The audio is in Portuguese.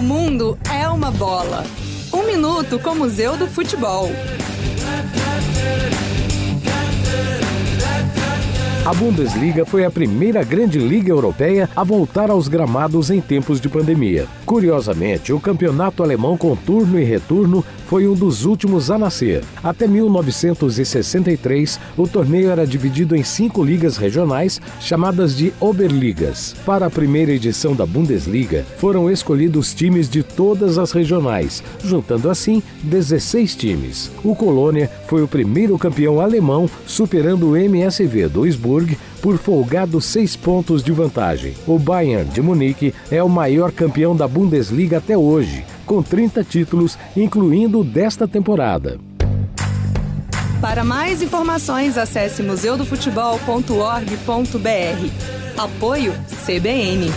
O mundo é uma bola. Um minuto com o Museu do Futebol. A Bundesliga foi a primeira grande liga europeia a voltar aos gramados em tempos de pandemia. Curiosamente, o campeonato alemão com turno e retorno foi um dos últimos a nascer. Até 1963, o torneio era dividido em cinco ligas regionais, chamadas de Oberligas. Para a primeira edição da Bundesliga, foram escolhidos times de todas as regionais, juntando assim 16 times. O Colônia foi o primeiro campeão alemão, superando o MSV Duisburg por folgados seis pontos de vantagem. O Bayern de Munique é o maior campeão da Bundesliga até hoje, com 30 títulos, incluindo desta temporada. Para mais informações, acesse museudofutebol.org.br. Apoio CBN.